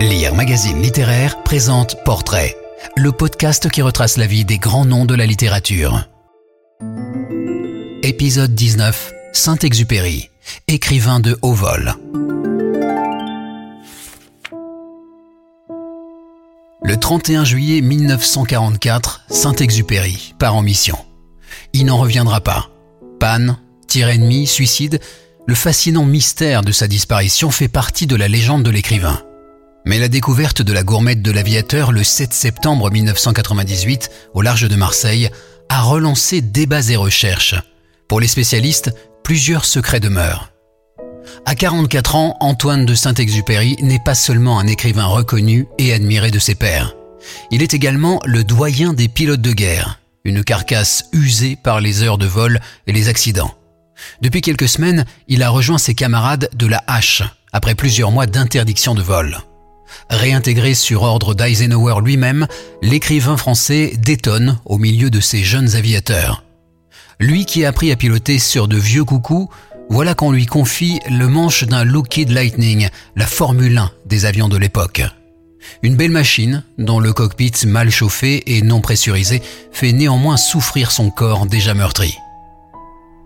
Lire Magazine Littéraire présente Portrait, le podcast qui retrace la vie des grands noms de la littérature. Épisode 19 Saint-Exupéry, écrivain de haut vol. Le 31 juillet 1944, Saint-Exupéry part en mission. Il n'en reviendra pas. Panne, tir ennemi, suicide, le fascinant mystère de sa disparition fait partie de la légende de l'écrivain. Mais la découverte de la gourmette de l'aviateur le 7 septembre 1998 au large de Marseille a relancé débats et recherches. Pour les spécialistes, plusieurs secrets demeurent. À 44 ans, Antoine de Saint-Exupéry n'est pas seulement un écrivain reconnu et admiré de ses pairs. Il est également le doyen des pilotes de guerre, une carcasse usée par les heures de vol et les accidents. Depuis quelques semaines, il a rejoint ses camarades de la H, après plusieurs mois d'interdiction de vol. Réintégré sur ordre d'Eisenhower lui-même, l'écrivain français détonne au milieu de ses jeunes aviateurs. Lui qui a appris à piloter sur de vieux coucous, voilà qu'on lui confie le manche d'un Lockheed Lightning, la Formule 1 des avions de l'époque. Une belle machine, dont le cockpit mal chauffé et non pressurisé fait néanmoins souffrir son corps déjà meurtri.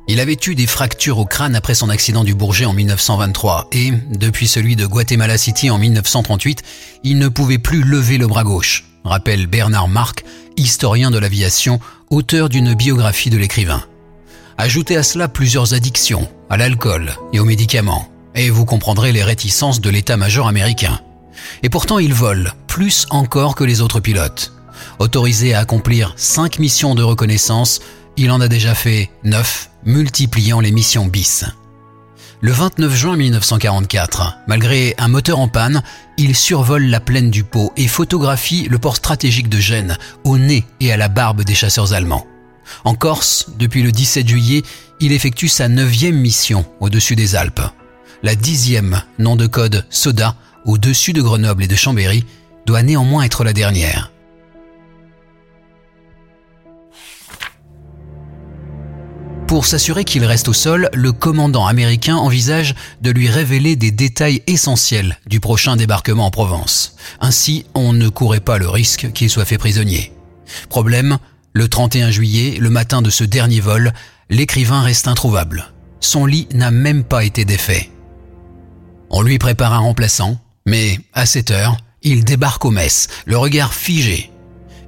Il avait eu des fractures au crâne après son accident du Bourget en 1923 et, depuis celui de Guatemala City en 1938, il ne pouvait plus lever le bras gauche, rappelle Bernard Marc, historien de l'aviation, auteur d'une biographie de l'écrivain. Ajoutez à cela plusieurs addictions, à l'alcool et aux médicaments, et vous comprendrez les réticences de l'état-major américain. Et pourtant il vole, plus encore que les autres pilotes. Autorisé à accomplir cinq missions de reconnaissance, il en a déjà fait 9, multipliant les missions bis. Le 29 juin 1944, malgré un moteur en panne, il survole la plaine du Pau et photographie le port stratégique de Gênes, au nez et à la barbe des chasseurs allemands. En Corse, depuis le 17 juillet, il effectue sa neuvième mission au-dessus des Alpes. La dixième, nom de code Soda, au-dessus de Grenoble et de Chambéry, doit néanmoins être la dernière. Pour s'assurer qu'il reste au sol, le commandant américain envisage de lui révéler des détails essentiels du prochain débarquement en Provence. Ainsi, on ne courait pas le risque qu'il soit fait prisonnier. Problème, le 31 juillet, le matin de ce dernier vol, l'écrivain reste introuvable. Son lit n'a même pas été défait. On lui prépare un remplaçant, mais à 7 heures, il débarque au mess, le regard figé.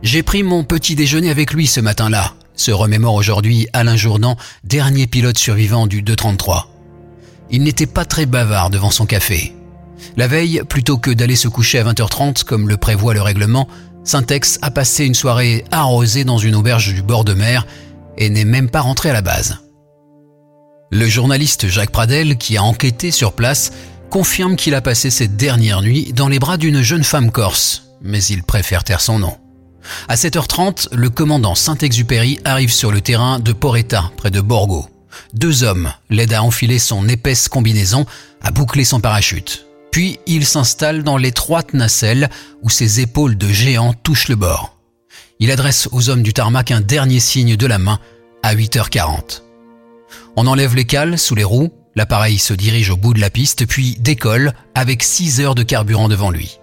J'ai pris mon petit déjeuner avec lui ce matin-là, se remémore aujourd'hui Alain Jourdan, dernier pilote survivant du 233. Il n'était pas très bavard devant son café. La veille, plutôt que d'aller se coucher à 20h30 comme le prévoit le règlement, Syntex a passé une soirée arrosée dans une auberge du bord de mer et n'est même pas rentré à la base. Le journaliste Jacques Pradel, qui a enquêté sur place, confirme qu'il a passé cette dernière nuit dans les bras d'une jeune femme corse, mais il préfère taire son nom. À 7h30, le commandant Saint-Exupéry arrive sur le terrain de Poretta, près de Borgo. Deux hommes l'aident à enfiler son épaisse combinaison, à boucler son parachute. Puis il s'installe dans l'étroite nacelle où ses épaules de géant touchent le bord. Il adresse aux hommes du tarmac un dernier signe de la main à 8h40. On enlève les cales sous les roues, l'appareil se dirige au bout de la piste puis décolle avec 6 heures de carburant devant lui.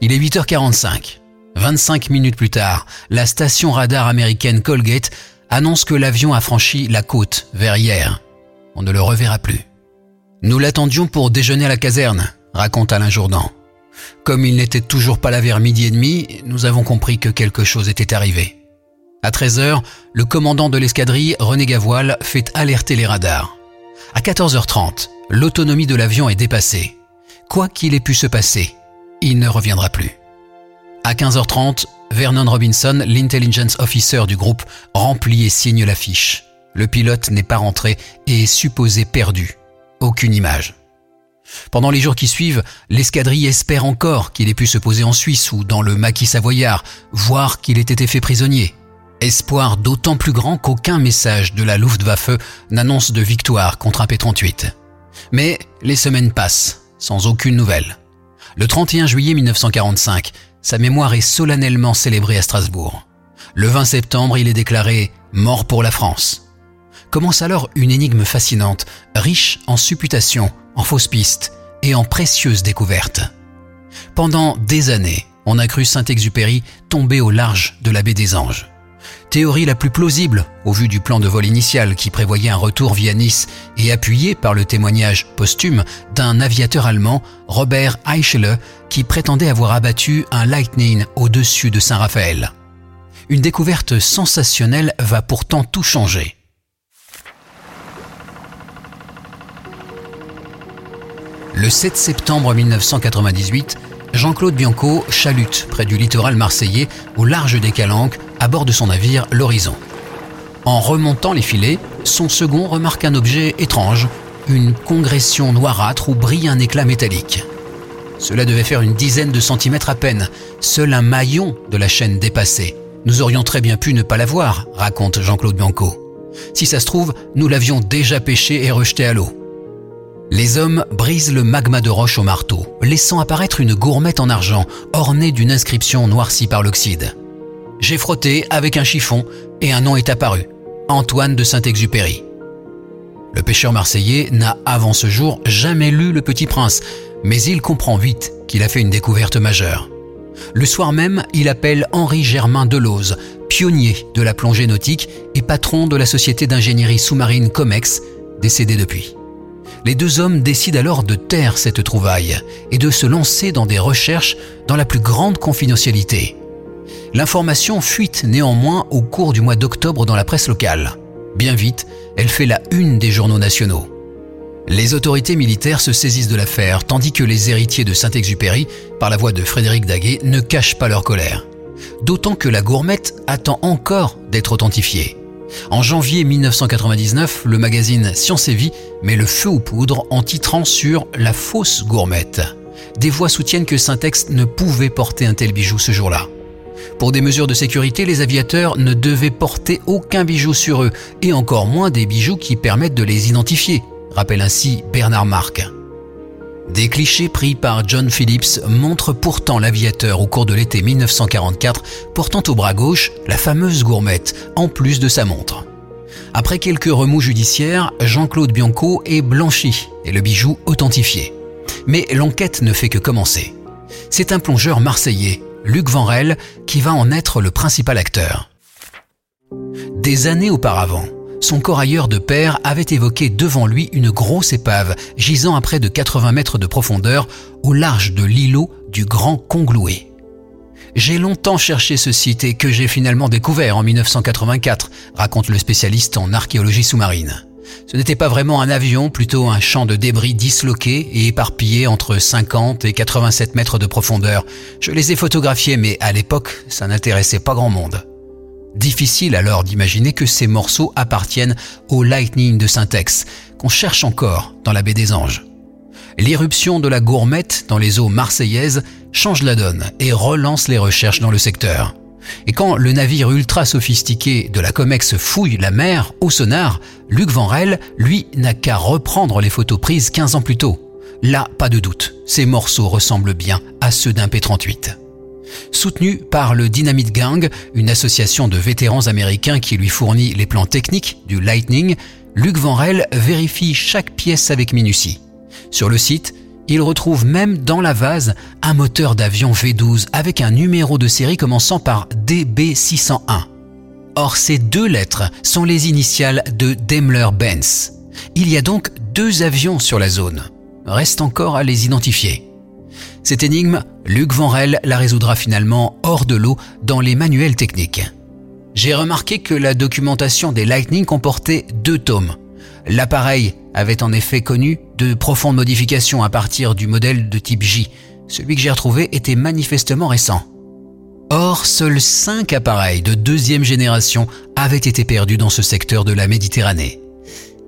Il est 8h45. 25 minutes plus tard, la station radar américaine Colgate annonce que l'avion a franchi la côte vers hier. On ne le reverra plus. Nous l'attendions pour déjeuner à la caserne, raconte Alain Jourdan. Comme il n'était toujours pas là vers midi et demi, nous avons compris que quelque chose était arrivé. À 13h, le commandant de l'escadrille, René Gavoile, fait alerter les radars. À 14h30, l'autonomie de l'avion est dépassée. Quoi qu'il ait pu se passer, il ne reviendra plus. À 15h30, Vernon Robinson, l'intelligence officer du groupe, remplit et signe l'affiche. Le pilote n'est pas rentré et est supposé perdu. Aucune image. Pendant les jours qui suivent, l'escadrille espère encore qu'il ait pu se poser en Suisse ou dans le maquis savoyard, voire qu'il ait été fait prisonnier. Espoir d'autant plus grand qu'aucun message de la Luftwaffe n'annonce de victoire contre un P-38. Mais les semaines passent, sans aucune nouvelle. Le 31 juillet 1945, sa mémoire est solennellement célébrée à Strasbourg. Le 20 septembre, il est déclaré mort pour la France. Commence alors une énigme fascinante, riche en supputations, en fausses pistes et en précieuses découvertes. Pendant des années, on a cru Saint-Exupéry tomber au large de la baie des Anges. Théorie la plus plausible au vu du plan de vol initial qui prévoyait un retour via Nice et appuyé par le témoignage posthume d'un aviateur allemand, Robert Eichele, qui prétendait avoir abattu un Lightning au-dessus de Saint-Raphaël. Une découverte sensationnelle va pourtant tout changer. Le 7 septembre 1998, Jean-Claude Bianco chalute près du littoral marseillais au large des Calanques à bord de son navire L'Horizon. En remontant les filets, son second remarque un objet étrange, une congression noirâtre où brille un éclat métallique. Cela devait faire une dizaine de centimètres à peine, seul un maillon de la chaîne dépassé. Nous aurions très bien pu ne pas la voir, raconte Jean-Claude Bianco. Si ça se trouve, nous l'avions déjà pêché et rejeté à l'eau. Les hommes brisent le magma de roche au marteau, laissant apparaître une gourmette en argent ornée d'une inscription noircie par l'oxyde. J'ai frotté avec un chiffon et un nom est apparu. Antoine de Saint-Exupéry. Le pêcheur marseillais n'a avant ce jour jamais lu Le Petit Prince, mais il comprend vite qu'il a fait une découverte majeure. Le soir même, il appelle Henri Germain Delose, pionnier de la plongée nautique et patron de la société d'ingénierie sous-marine Comex, décédé depuis. Les deux hommes décident alors de taire cette trouvaille et de se lancer dans des recherches dans la plus grande confidentialité. L'information fuite néanmoins au cours du mois d'octobre dans la presse locale. Bien vite, elle fait la une des journaux nationaux. Les autorités militaires se saisissent de l'affaire, tandis que les héritiers de Saint-Exupéry, par la voix de Frédéric Daguet, ne cachent pas leur colère. D'autant que la gourmette attend encore d'être authentifiée. En janvier 1999, le magazine Science et Vie met le feu aux poudres en titrant sur La fausse gourmette. Des voix soutiennent que Syntex ne pouvait porter un tel bijou ce jour-là. Pour des mesures de sécurité, les aviateurs ne devaient porter aucun bijou sur eux, et encore moins des bijoux qui permettent de les identifier, rappelle ainsi Bernard Marc. Des clichés pris par John Phillips montrent pourtant l'aviateur au cours de l'été 1944 portant au bras gauche la fameuse gourmette, en plus de sa montre. Après quelques remous judiciaires, Jean-Claude Bianco est blanchi et le bijou authentifié. Mais l'enquête ne fait que commencer. C'est un plongeur marseillais, Luc Vanrel, qui va en être le principal acteur. Des années auparavant, son corailleur de père avait évoqué devant lui une grosse épave gisant à près de 80 mètres de profondeur au large de l'îlot du Grand Congloué. J'ai longtemps cherché ce site et que j'ai finalement découvert en 1984, raconte le spécialiste en archéologie sous-marine. Ce n'était pas vraiment un avion, plutôt un champ de débris disloqué et éparpillé entre 50 et 87 mètres de profondeur. Je les ai photographiés, mais à l'époque, ça n'intéressait pas grand monde. Difficile alors d'imaginer que ces morceaux appartiennent au Lightning de Syntex, qu'on cherche encore dans la baie des Anges. L'irruption de la gourmette dans les eaux marseillaises change la donne et relance les recherches dans le secteur. Et quand le navire ultra sophistiqué de la Comex fouille la mer au sonar, Luc Vanrel, lui, n'a qu'à reprendre les photos prises 15 ans plus tôt. Là, pas de doute, ces morceaux ressemblent bien à ceux d'un P-38. Soutenu par le Dynamite Gang, une association de vétérans américains qui lui fournit les plans techniques du Lightning, Luc Vanrel vérifie chaque pièce avec minutie. Sur le site, il retrouve même dans la vase un moteur d'avion V12 avec un numéro de série commençant par DB601. Or, ces deux lettres sont les initiales de Daimler-Benz. Il y a donc deux avions sur la zone. Reste encore à les identifier. Cette énigme, Luc Vanrel la résoudra finalement hors de l'eau dans les manuels techniques. J'ai remarqué que la documentation des Lightning comportait deux tomes. L'appareil avait en effet connu de profondes modifications à partir du modèle de type J. Celui que j'ai retrouvé était manifestement récent. Or, seuls cinq appareils de deuxième génération avaient été perdus dans ce secteur de la Méditerranée.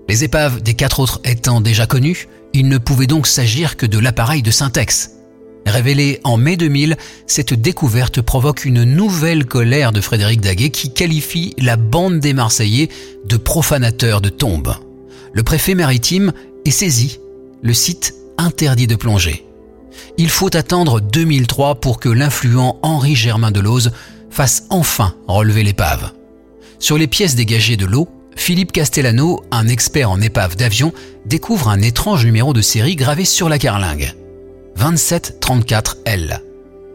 Les épaves des quatre autres étant déjà connues, il ne pouvait donc s'agir que de l'appareil de Syntex. Révélée en mai 2000, cette découverte provoque une nouvelle colère de Frédéric Daguet qui qualifie la bande des Marseillais de profanateurs de tombes. Le préfet maritime est saisi. Le site interdit de plonger. Il faut attendre 2003 pour que l'influent Henri Germain Delose fasse enfin relever l'épave. Sur les pièces dégagées de l'eau, Philippe Castellano, un expert en épave d'avion, découvre un étrange numéro de série gravé sur la carlingue. 2734L.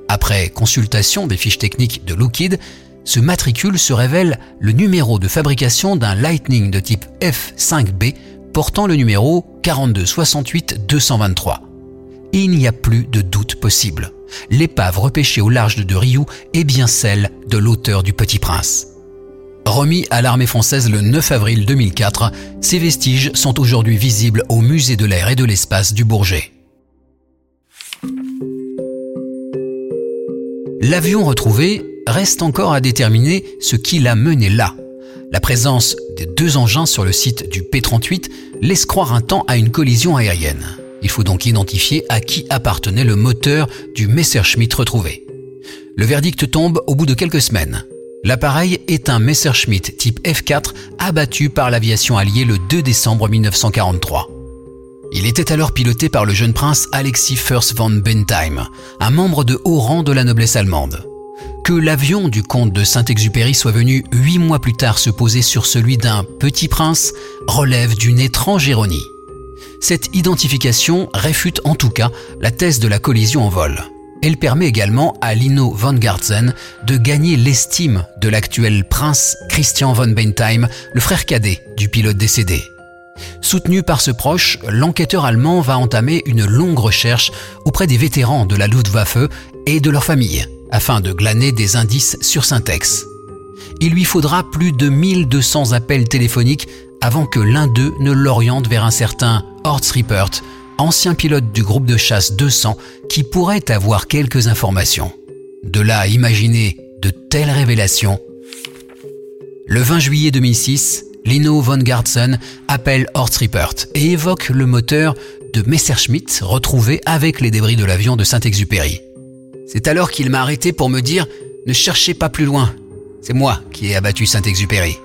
Après consultation des fiches techniques de Lookid, ce matricule se révèle le numéro de fabrication d'un Lightning de type F5B portant le numéro 4268-223. Il n'y a plus de doute possible. L'épave repêchée au large de Rioux est bien celle de l'auteur du Petit Prince. Remis à l'armée française le 9 avril 2004, ces vestiges sont aujourd'hui visibles au musée de l'air et de l'espace du Bourget. L'avion retrouvé reste encore à déterminer ce qui l'a mené là. La présence des deux engins sur le site du P-38 laisse croire un temps à une collision aérienne. Il faut donc identifier à qui appartenait le moteur du Messerschmitt retrouvé. Le verdict tombe au bout de quelques semaines. L'appareil est un Messerschmitt type F4 abattu par l'aviation alliée le 2 décembre 1943. Il était alors piloté par le jeune prince Alexis Fürst von Bentheim, un membre de haut rang de la noblesse allemande que l'avion du comte de Saint-Exupéry soit venu huit mois plus tard se poser sur celui d'un petit prince relève d'une étrange ironie. Cette identification réfute en tout cas la thèse de la collision en vol. Elle permet également à Lino von Gartzen de gagner l'estime de l'actuel prince Christian von Bentheim, le frère cadet du pilote décédé. Soutenu par ce proche, l'enquêteur allemand va entamer une longue recherche auprès des vétérans de la Luftwaffe et de leurs familles afin de glaner des indices sur Syntex. Il lui faudra plus de 1200 appels téléphoniques avant que l'un d'eux ne l'oriente vers un certain Horst Rippert, ancien pilote du groupe de chasse 200 qui pourrait avoir quelques informations. De là à imaginer de telles révélations. Le 20 juillet 2006, Lino von Gartzen appelle Horst Rippert et évoque le moteur de Messerschmitt retrouvé avec les débris de l'avion de Saint-Exupéry. C'est alors qu'il m'a arrêté pour me dire Ne cherchez pas plus loin. C'est moi qui ai abattu Saint-Exupéry.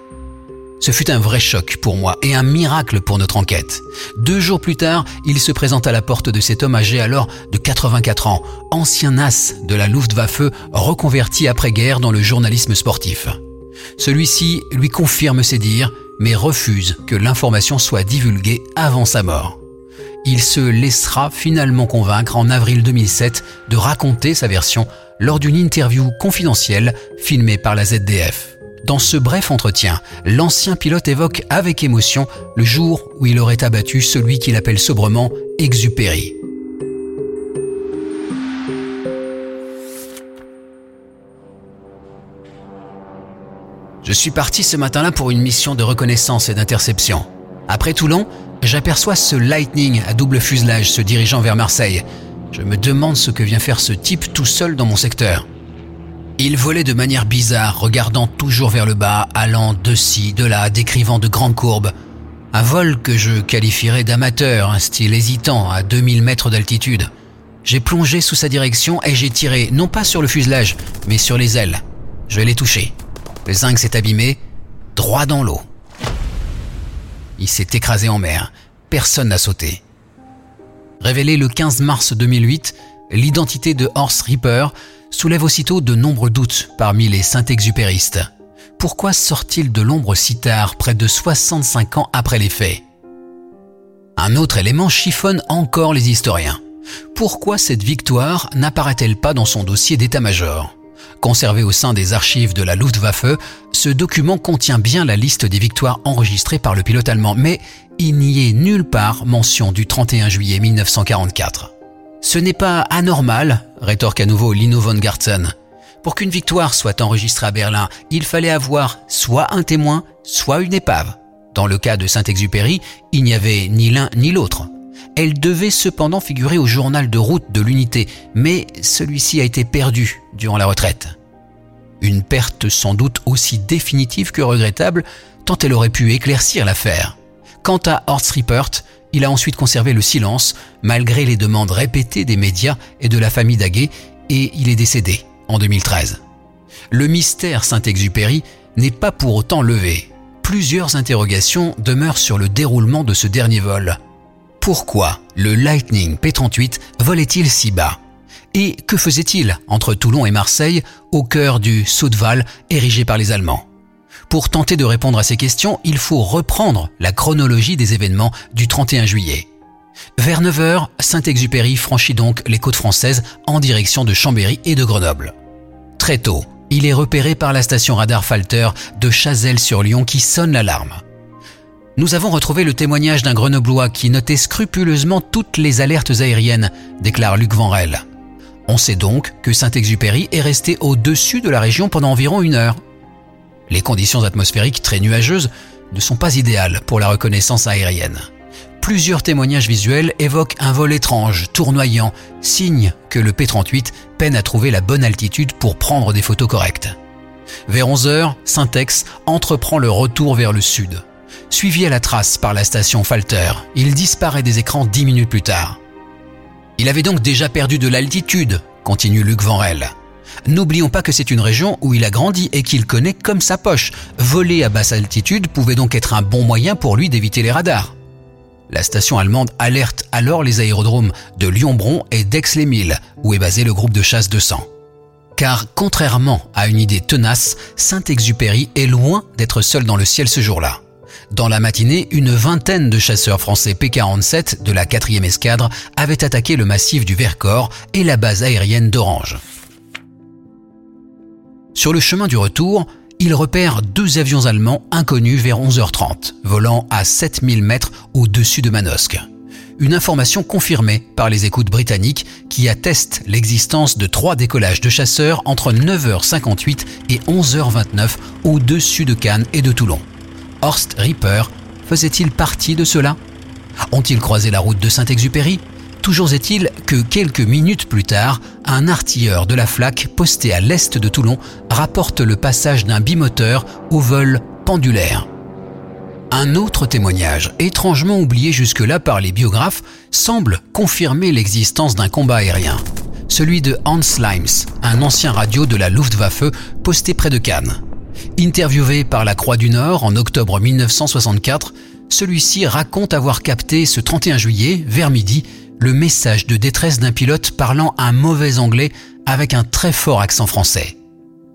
Ce fut un vrai choc pour moi et un miracle pour notre enquête. Deux jours plus tard, il se présente à la porte de cet homme âgé alors de 84 ans, ancien as de la Luftwaffe, reconverti après-guerre dans le journalisme sportif. Celui-ci lui confirme ses dires, mais refuse que l'information soit divulguée avant sa mort il se laissera finalement convaincre en avril 2007 de raconter sa version lors d'une interview confidentielle filmée par la ZDF. Dans ce bref entretien, l'ancien pilote évoque avec émotion le jour où il aurait abattu celui qu'il appelle sobrement Exupéry. Je suis parti ce matin-là pour une mission de reconnaissance et d'interception. Après Toulon, J'aperçois ce Lightning à double fuselage se dirigeant vers Marseille. Je me demande ce que vient faire ce type tout seul dans mon secteur. Il volait de manière bizarre, regardant toujours vers le bas, allant de ci, de là, décrivant de grandes courbes. Un vol que je qualifierais d'amateur, un style hésitant, à 2000 mètres d'altitude. J'ai plongé sous sa direction et j'ai tiré, non pas sur le fuselage, mais sur les ailes. Je l'ai touché. Le zinc s'est abîmé, droit dans l'eau. Il s'est écrasé en mer. Personne n'a sauté. Révélé le 15 mars 2008, l'identité de Horst Ripper soulève aussitôt de nombreux doutes parmi les Saint-Exupéristes. Pourquoi sort-il de l'ombre si tard, près de 65 ans après les faits? Un autre élément chiffonne encore les historiens. Pourquoi cette victoire n'apparaît-elle pas dans son dossier d'état-major? Conservé au sein des archives de la Luftwaffe, ce document contient bien la liste des victoires enregistrées par le pilote allemand, mais il n'y est nulle part mention du 31 juillet 1944. Ce n'est pas anormal, rétorque à nouveau Lino von Gartzen. Pour qu'une victoire soit enregistrée à Berlin, il fallait avoir soit un témoin, soit une épave. Dans le cas de Saint-Exupéry, il n'y avait ni l'un ni l'autre. Elle devait cependant figurer au journal de route de l'unité, mais celui-ci a été perdu durant la retraite. Une perte sans doute aussi définitive que regrettable, tant elle aurait pu éclaircir l'affaire. Quant à Horst Rippert, il a ensuite conservé le silence, malgré les demandes répétées des médias et de la famille Daguet, et il est décédé en 2013. Le mystère Saint-Exupéry n'est pas pour autant levé. Plusieurs interrogations demeurent sur le déroulement de ce dernier vol. Pourquoi le Lightning P-38 volait-il si bas? Et que faisait-il entre Toulon et Marseille, au cœur du Soudval érigé par les Allemands? Pour tenter de répondre à ces questions, il faut reprendre la chronologie des événements du 31 juillet. Vers 9h, Saint-Exupéry franchit donc les côtes françaises en direction de Chambéry et de Grenoble. Très tôt, il est repéré par la station radar Falter de Chazelles-sur-Lyon qui sonne l'alarme. Nous avons retrouvé le témoignage d'un grenoblois qui notait scrupuleusement toutes les alertes aériennes, déclare Luc Vanrel. On sait donc que Saint-Exupéry est resté au-dessus de la région pendant environ une heure. Les conditions atmosphériques très nuageuses ne sont pas idéales pour la reconnaissance aérienne. Plusieurs témoignages visuels évoquent un vol étrange, tournoyant, signe que le P-38 peine à trouver la bonne altitude pour prendre des photos correctes. Vers 11 heures, Syntex entreprend le retour vers le sud. Suivi à la trace par la station Falter, il disparaît des écrans dix minutes plus tard. Il avait donc déjà perdu de l'altitude, continue Luc Vanrel. N'oublions pas que c'est une région où il a grandi et qu'il connaît comme sa poche. Voler à basse altitude pouvait donc être un bon moyen pour lui d'éviter les radars. La station allemande alerte alors les aérodromes de Lyon-Bron et d'Aix-les-Milles, où est basé le groupe de chasse 200. Car contrairement à une idée tenace, Saint-Exupéry est loin d'être seul dans le ciel ce jour-là. Dans la matinée, une vingtaine de chasseurs français P-47 de la 4e escadre avaient attaqué le massif du Vercors et la base aérienne d'Orange. Sur le chemin du retour, il repère deux avions allemands inconnus vers 11h30, volant à 7000 mètres au-dessus de Manosque. Une information confirmée par les écoutes britanniques qui attestent l'existence de trois décollages de chasseurs entre 9h58 et 11h29 au-dessus de Cannes et de Toulon. Horst Ripper faisait-il partie de cela? Ont-ils croisé la route de Saint-Exupéry? Toujours est-il que quelques minutes plus tard, un artilleur de la flaque posté à l'est de Toulon rapporte le passage d'un bimoteur au vol pendulaire. Un autre témoignage, étrangement oublié jusque-là par les biographes, semble confirmer l'existence d'un combat aérien. Celui de Hans Limes, un ancien radio de la Luftwaffe posté près de Cannes. Interviewé par la Croix du Nord en octobre 1964, celui-ci raconte avoir capté ce 31 juillet, vers midi, le message de détresse d'un pilote parlant un mauvais anglais avec un très fort accent français.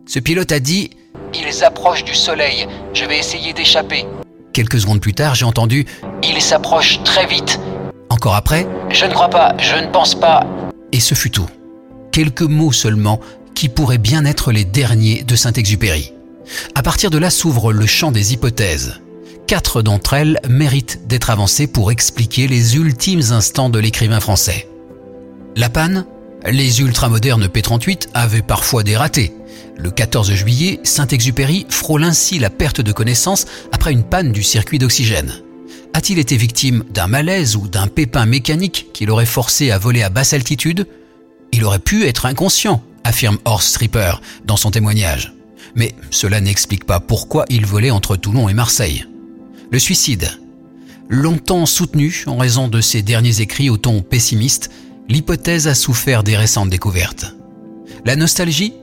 Ce pilote a dit ⁇ Ils approchent du soleil, je vais essayer d'échapper ⁇ Quelques secondes plus tard, j'ai entendu ⁇ Ils s'approchent très vite ⁇ Encore après ⁇ Je ne crois pas, je ne pense pas ⁇ Et ce fut tout. Quelques mots seulement qui pourraient bien être les derniers de Saint-Exupéry. À partir de là s'ouvre le champ des hypothèses. Quatre d'entre elles méritent d'être avancées pour expliquer les ultimes instants de l'écrivain français. La panne Les ultramodernes P-38 avaient parfois des ratés. Le 14 juillet, Saint-Exupéry frôle ainsi la perte de connaissance après une panne du circuit d'oxygène. A-t-il été victime d'un malaise ou d'un pépin mécanique qui l'aurait forcé à voler à basse altitude? Il aurait pu être inconscient, affirme Horst Stripper dans son témoignage. Mais cela n'explique pas pourquoi il volait entre Toulon et Marseille. Le suicide. Longtemps soutenu en raison de ses derniers écrits au ton pessimiste, l'hypothèse a souffert des récentes découvertes. La nostalgie?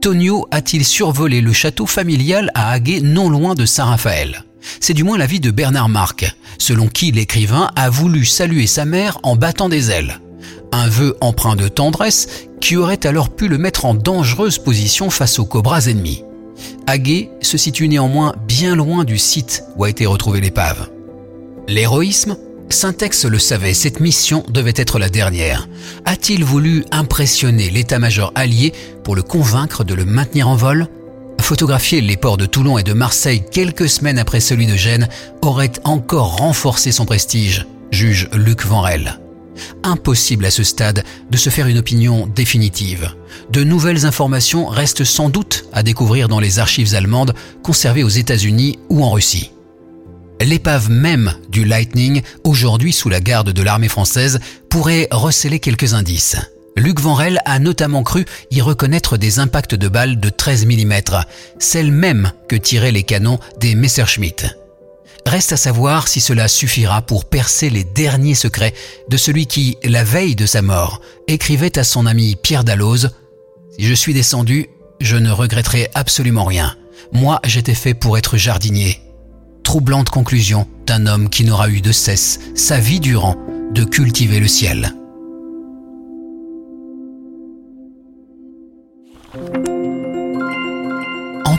Tonio a-t-il survolé le château familial à Haguet non loin de Saint-Raphaël? C'est du moins l'avis de Bernard Marc, selon qui l'écrivain a voulu saluer sa mère en battant des ailes. Un vœu empreint de tendresse qui aurait alors pu le mettre en dangereuse position face aux cobras ennemis. Haguet se situe néanmoins bien loin du site où a été retrouvée l'épave. L'héroïsme Syntex le savait, cette mission devait être la dernière. A-t-il voulu impressionner l'état-major allié pour le convaincre de le maintenir en vol? Photographier les ports de Toulon et de Marseille quelques semaines après celui de Gênes aurait encore renforcé son prestige, juge Luc Vanrel impossible à ce stade de se faire une opinion définitive. De nouvelles informations restent sans doute à découvrir dans les archives allemandes conservées aux États-Unis ou en Russie. L'épave même du Lightning, aujourd'hui sous la garde de l'armée française, pourrait receler quelques indices. Luc Vanrel a notamment cru y reconnaître des impacts de balles de 13 mm, celles mêmes que tiraient les canons des Messerschmitt. Reste à savoir si cela suffira pour percer les derniers secrets de celui qui, la veille de sa mort, écrivait à son ami Pierre Dalloz Si je suis descendu, je ne regretterai absolument rien. Moi, j'étais fait pour être jardinier. Troublante conclusion d'un homme qui n'aura eu de cesse, sa vie durant, de cultiver le ciel.